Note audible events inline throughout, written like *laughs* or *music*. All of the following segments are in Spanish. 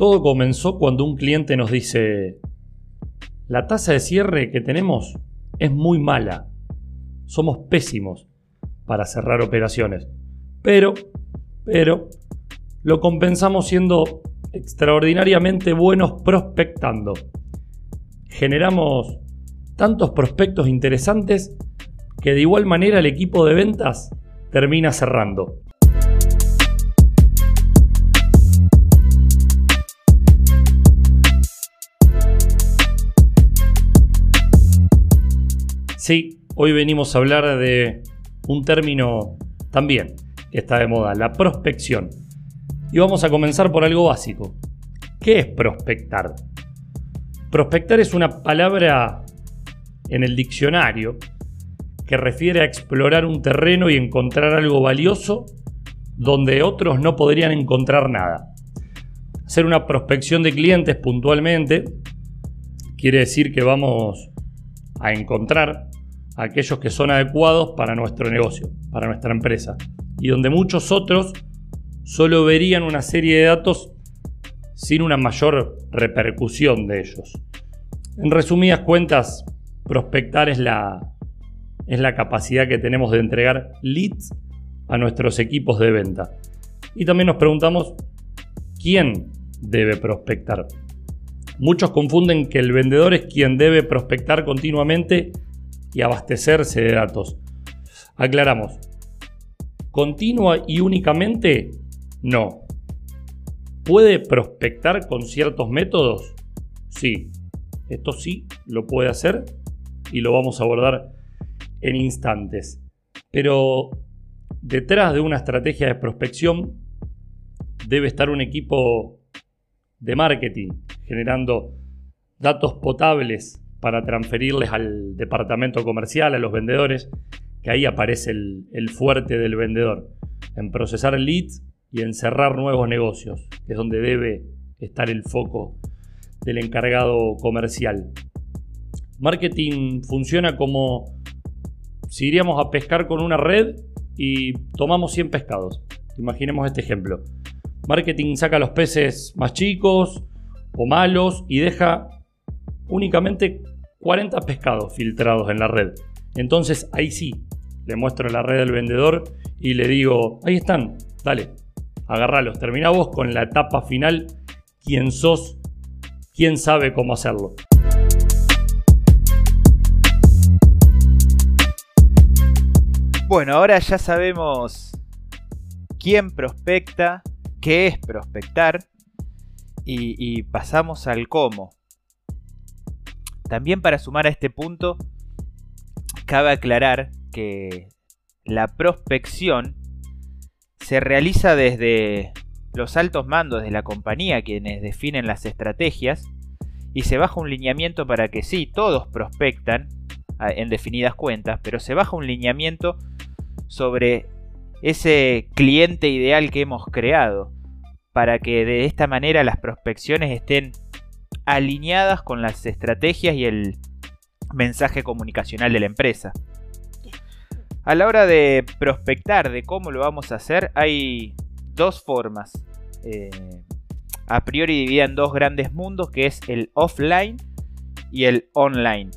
Todo comenzó cuando un cliente nos dice, la tasa de cierre que tenemos es muy mala. Somos pésimos para cerrar operaciones. Pero, pero, lo compensamos siendo extraordinariamente buenos prospectando. Generamos tantos prospectos interesantes que de igual manera el equipo de ventas termina cerrando. Hoy venimos a hablar de un término también que está de moda, la prospección. Y vamos a comenzar por algo básico. ¿Qué es prospectar? Prospectar es una palabra en el diccionario que refiere a explorar un terreno y encontrar algo valioso donde otros no podrían encontrar nada. Hacer una prospección de clientes puntualmente quiere decir que vamos a encontrar aquellos que son adecuados para nuestro negocio, para nuestra empresa, y donde muchos otros solo verían una serie de datos sin una mayor repercusión de ellos. En resumidas cuentas, prospectar es la, es la capacidad que tenemos de entregar leads a nuestros equipos de venta. Y también nos preguntamos, ¿quién debe prospectar? Muchos confunden que el vendedor es quien debe prospectar continuamente y abastecerse de datos. Aclaramos, continua y únicamente no. ¿Puede prospectar con ciertos métodos? Sí, esto sí lo puede hacer y lo vamos a abordar en instantes. Pero detrás de una estrategia de prospección debe estar un equipo de marketing generando datos potables para transferirles al departamento comercial, a los vendedores, que ahí aparece el, fuerte del vendedor, en procesar leads y en cerrar nuevos negocios, que es donde debe estar el foco del encargado comercial. Marketing funciona como si iríamos a pescar con una red y tomamos 100 pescados. Imaginemos este ejemplo. Marketing saca los peces más chicos o malos y deja únicamente 40 pescados filtrados en la red. Entonces ahí sí, le muestro la red del vendedor y le digo, ahí están, dale, agarralos. Termina vos con la etapa final, quién sos, quién sabe cómo hacerlo. Bueno, ahora ya sabemos quién prospecta, qué es prospectar y, y pasamos al cómo. También para sumar a este punto, cabe aclarar que la prospección se realiza desde los altos mandos de la compañía, quienes definen las estrategias, y se baja un lineamiento para que sí, todos prospectan en definidas cuentas, pero se baja un lineamiento sobre ese cliente ideal que hemos creado, para que de esta manera las prospecciones estén alineadas con las estrategias y el mensaje comunicacional de la empresa. A la hora de prospectar de cómo lo vamos a hacer, hay dos formas. Eh, a priori dividida en dos grandes mundos, que es el offline y el online.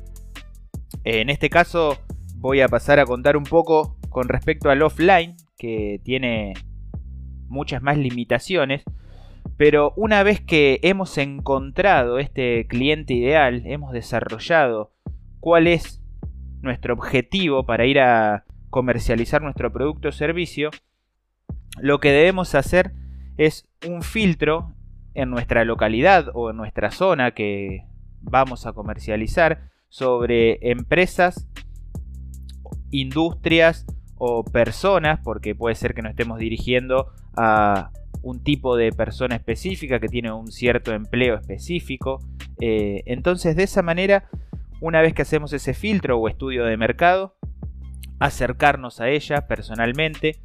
En este caso voy a pasar a contar un poco con respecto al offline, que tiene muchas más limitaciones, pero una vez que hemos encontrado este cliente ideal, hemos desarrollado cuál es nuestro objetivo para ir a comercializar nuestro producto o servicio, lo que debemos hacer es un filtro en nuestra localidad o en nuestra zona que vamos a comercializar sobre empresas, industrias o personas, porque puede ser que nos estemos dirigiendo a un tipo de persona específica que tiene un cierto empleo específico. Eh, entonces de esa manera, una vez que hacemos ese filtro o estudio de mercado, acercarnos a ella personalmente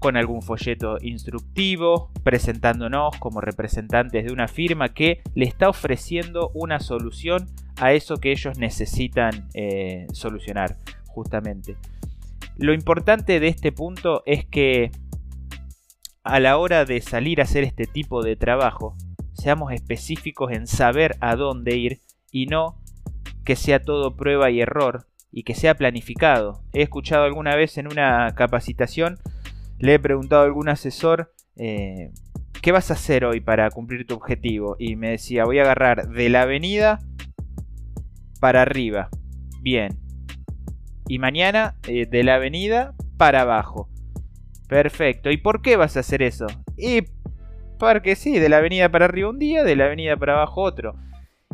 con algún folleto instructivo, presentándonos como representantes de una firma que le está ofreciendo una solución a eso que ellos necesitan eh, solucionar, justamente. Lo importante de este punto es que a la hora de salir a hacer este tipo de trabajo, seamos específicos en saber a dónde ir y no que sea todo prueba y error y que sea planificado. He escuchado alguna vez en una capacitación, le he preguntado a algún asesor, eh, ¿qué vas a hacer hoy para cumplir tu objetivo? Y me decía, voy a agarrar de la avenida para arriba. Bien. Y mañana eh, de la avenida para abajo. Perfecto. ¿Y por qué vas a hacer eso? Y porque sí, de la avenida para arriba un día, de la avenida para abajo otro.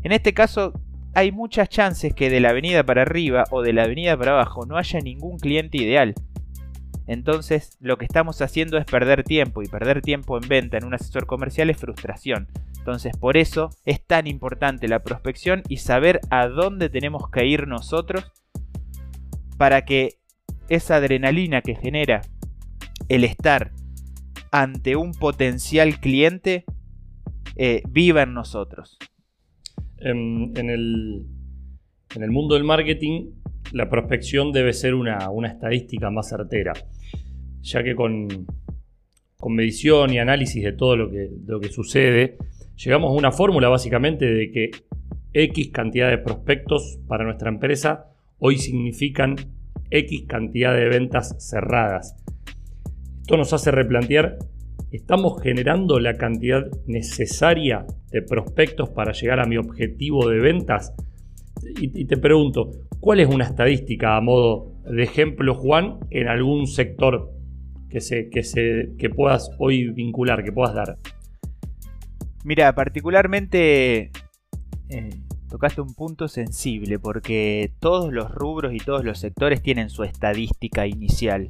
En este caso, hay muchas chances que de la avenida para arriba o de la avenida para abajo no haya ningún cliente ideal. Entonces, lo que estamos haciendo es perder tiempo y perder tiempo en venta en un asesor comercial es frustración. Entonces, por eso es tan importante la prospección y saber a dónde tenemos que ir nosotros para que esa adrenalina que genera el estar ante un potencial cliente eh, viva en nosotros. En, el, mundo del marketing, la prospección debe ser una, estadística más certera, ya que con, medición y análisis de todo lo que, lo que sucede, llegamos a una fórmula básicamente de que X cantidad de prospectos para nuestra empresa hoy significan X cantidad de ventas cerradas. Esto nos hace replantear, ¿estamos generando la cantidad necesaria de prospectos para llegar a mi objetivo de ventas? Y, te pregunto, ¿cuál es una estadística a modo de ejemplo, Juan, en algún sector que, se, que, se, que puedas hoy vincular, que puedas dar? Mira, particularmente eh, tocaste un punto sensible porque todos los rubros y todos los sectores tienen su estadística inicial.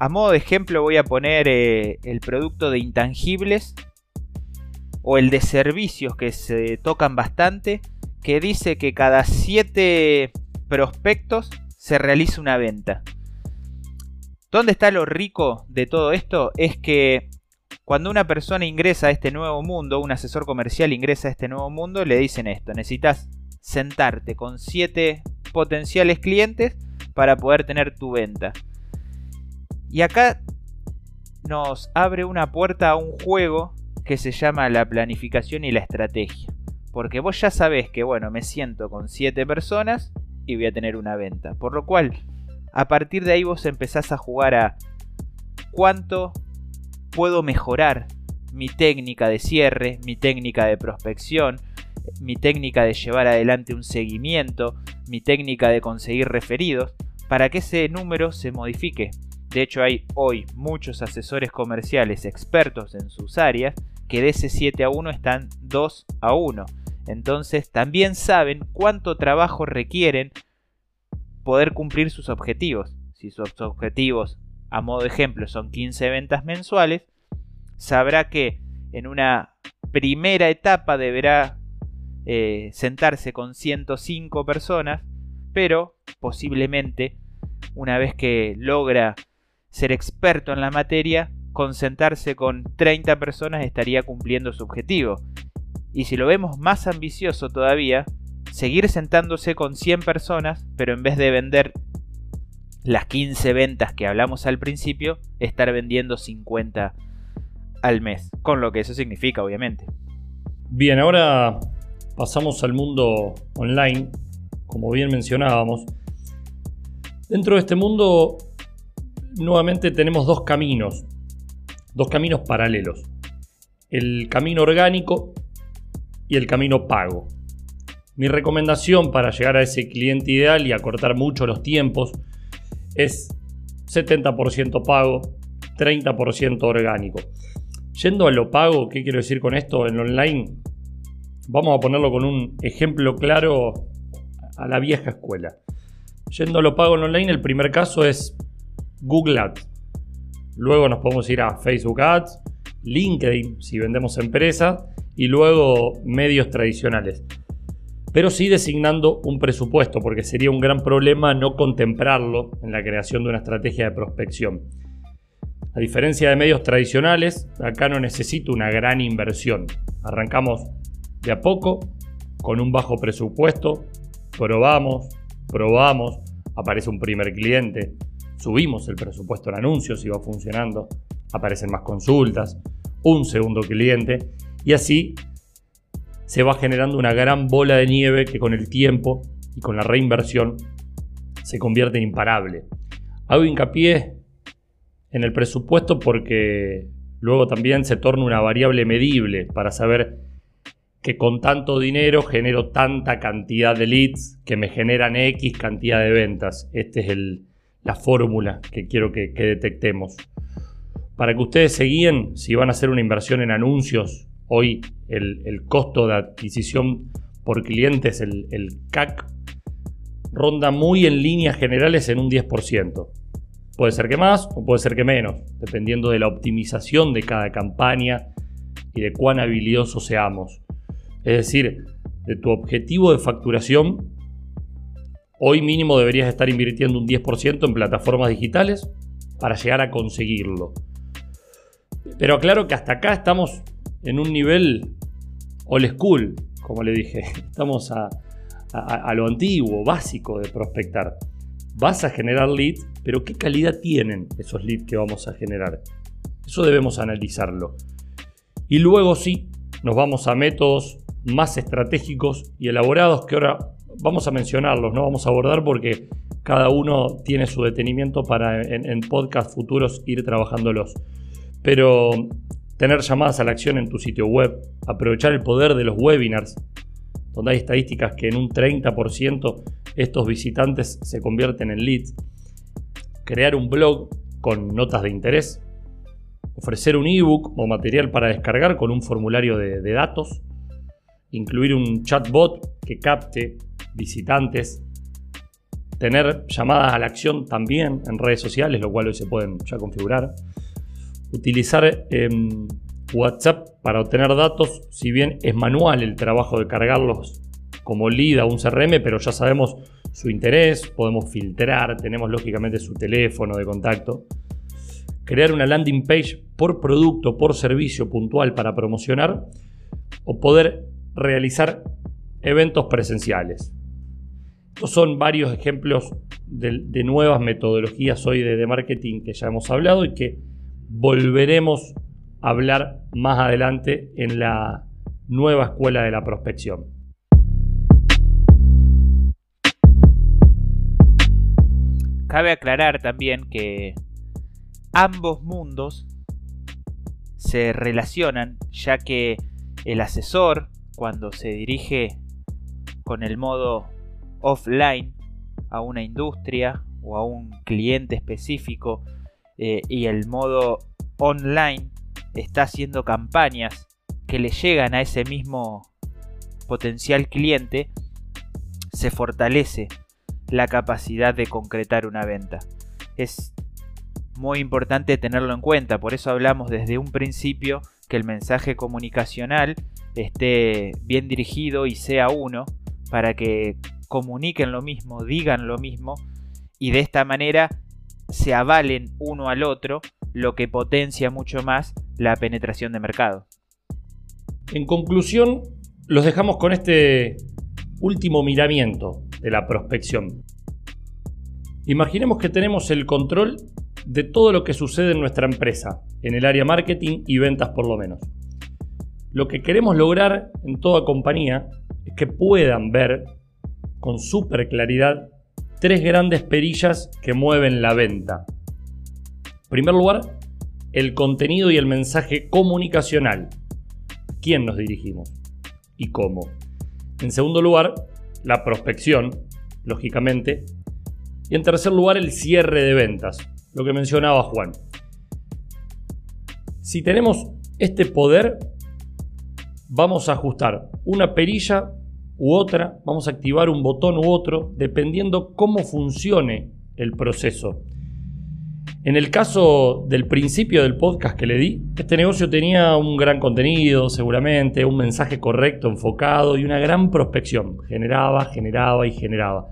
A modo de ejemplo voy a poner eh, el producto de intangibles o el de servicios que se tocan bastante, que dice que cada 7 prospectos se realiza una venta. ¿Dónde está lo rico de todo esto? Es que cuando una persona ingresa a este nuevo mundo, un asesor comercial ingresa a este nuevo mundo, le dicen esto, necesitas sentarte con 7 potenciales clientes para poder tener tu venta. Y acá nos abre una puerta a un juego que se llama la planificación y la estrategia. Porque vos ya sabés que, bueno, me siento con 7 personas y voy a tener una venta. Por lo cual, a partir de ahí vos empezás a jugar a cuánto puedo mejorar mi técnica de cierre, mi técnica de prospección, mi técnica de llevar adelante un seguimiento, mi técnica de conseguir referidos, para que ese número se modifique. De hecho, hay hoy muchos asesores comerciales expertos en sus áreas que de ese 7 a 1 están 2 a 1. Entonces también saben cuánto trabajo requieren poder cumplir sus objetivos. Si sus objetivos, a modo de ejemplo, son 15 ventas mensuales, sabrá que en una primera etapa deberá eh, sentarse con 105 personas, pero posiblemente una vez que logra ser experto en la materia, con sentarse con 30 personas estaría cumpliendo su objetivo. Y si lo vemos más ambicioso todavía, seguir sentándose con 100 personas, pero en vez de vender las 15 ventas que hablamos al principio, estar vendiendo 50 al mes, con lo que eso significa, obviamente. Bien, ahora pasamos al mundo online, como bien mencionábamos. Dentro de este mundo nuevamente tenemos dos caminos, dos caminos paralelos. El camino orgánico y el camino pago. Mi recomendación para llegar a ese cliente ideal y acortar mucho los tiempos es 70% pago, 30% orgánico. Yendo a lo pago, ¿qué quiero decir con esto en online? Vamos a ponerlo con un ejemplo claro a la vieja escuela. Yendo a lo pago en online, el primer caso es Google Ads. Luego nos podemos ir a Facebook Ads, LinkedIn si vendemos empresas y luego medios tradicionales. Pero sí designando un presupuesto porque sería un gran problema no contemplarlo en la creación de una estrategia de prospección. A diferencia de medios tradicionales, acá no necesito una gran inversión. Arrancamos de a poco, con un bajo presupuesto, probamos, probamos, aparece un primer cliente, subimos el presupuesto en anuncios y va funcionando, aparecen más consultas, un segundo cliente Y así se va generando una gran bola de nieve que con el tiempo y con la reinversión se convierte en imparable. Hago hincapié en el presupuesto porque luego también se torna una variable medible para saber que con tanto dinero genero tanta cantidad de leads que me generan X cantidad de ventas. Esta es la fórmula que quiero que, detectemos. Para que ustedes se guíen, si van a hacer una inversión en anuncios, hoy el, costo de adquisición por clientes, el, el CAC, ronda muy en líneas generales en un 10%. Puede ser que más o puede ser que menos, dependiendo de la optimización de cada campaña y de cuán habilidosos seamos. Es decir, de tu objetivo de facturación, hoy mínimo deberías estar invirtiendo un 10% en plataformas digitales para llegar a conseguirlo. Pero aclaro que hasta acá estamos en un nivel old school, como le dije. *laughs* Estamos a, a, lo antiguo, básico de prospectar. Vas a generar leads, pero ¿qué calidad tienen esos leads que vamos a generar? Eso debemos analizarlo. Y luego sí, nos vamos a métodos más estratégicos y elaborados que ahora vamos a mencionarlos, no vamos a abordar porque cada uno tiene su detenimiento para en, podcast futuros ir trabajándolos. Pero tener llamadas a la acción en tu sitio web, aprovechar el poder de los webinars, donde hay estadísticas que en un 30% estos visitantes se convierten en leads, crear un blog con notas de interés, ofrecer un ebook o material para descargar con un formulario de, datos, incluir un chatbot que capte visitantes, tener llamadas a la acción también en redes sociales, lo cual hoy se pueden ya configurar, utilizar em, WhatsApp para obtener datos, si bien es manual el trabajo de cargarlos como lead a un CRM, pero ya sabemos su interés, podemos filtrar, tenemos lógicamente su teléfono de contacto. Crear una landing page por producto, por servicio puntual para promocionar o poder realizar eventos presenciales. Estos son varios ejemplos de, nuevas metodologías hoy de marketing que ya hemos hablado y que volveremos hablar más adelante en la nueva escuela de la prospección. Cabe aclarar también que ambos mundos se relacionan ya que el asesor cuando se dirige con el modo offline a una industria o a un cliente específico eh, y el modo online está haciendo campañas que le llegan a ese mismo potencial cliente, se fortalece la capacidad de concretar una venta. Es muy importante tenerlo en cuenta, por eso hablamos desde un principio que el mensaje comunicacional esté bien dirigido y sea uno para que comuniquen lo mismo, digan lo mismo y de esta manera se avalen uno al otro, lo que potencia mucho más la penetración de mercado. En conclusión, los dejamos con este último miramiento de la prospección. Imaginemos que tenemos el control de todo lo que sucede en nuestra empresa, en el área marketing y ventas por lo menos. Lo que queremos lograr en toda compañía es que puedan ver con súper claridad tres grandes perillas que mueven la venta. En primer lugar, el contenido y el mensaje comunicacional. ¿Quién nos dirigimos? ¿Y cómo? En segundo lugar, la prospección, lógicamente. Y en tercer lugar, el cierre de ventas, lo que mencionaba Juan. Si tenemos este poder, vamos a ajustar una perilla u otra, vamos a activar un botón u otro, dependiendo cómo funcione el proceso. En el caso del principio del podcast que le di, este negocio tenía un gran contenido, seguramente, un mensaje correcto, enfocado y una gran prospección. Generaba, generaba y generaba.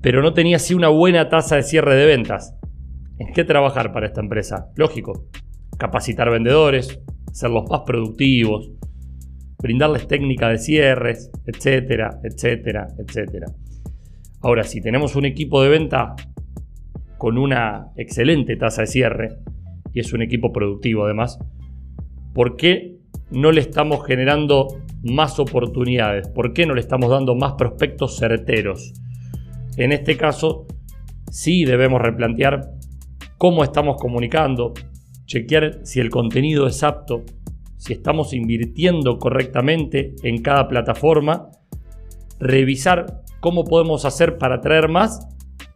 Pero no tenía así una buena tasa de cierre de ventas. ¿En qué trabajar para esta empresa? Lógico, capacitar vendedores, ser los más productivos, brindarles técnica de cierres, etcétera, etcétera, etcétera. Ahora, si tenemos un equipo de venta con una excelente tasa de cierre, y es un equipo productivo además, ¿por qué no le estamos generando más oportunidades? ¿Por qué no le estamos dando más prospectos certeros? En este caso, sí debemos replantear cómo estamos comunicando, chequear si el contenido es apto, si estamos invirtiendo correctamente en cada plataforma, revisar cómo podemos hacer para atraer más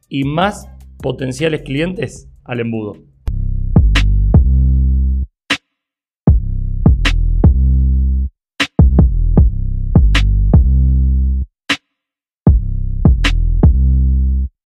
y más potenciales clientes al embudo.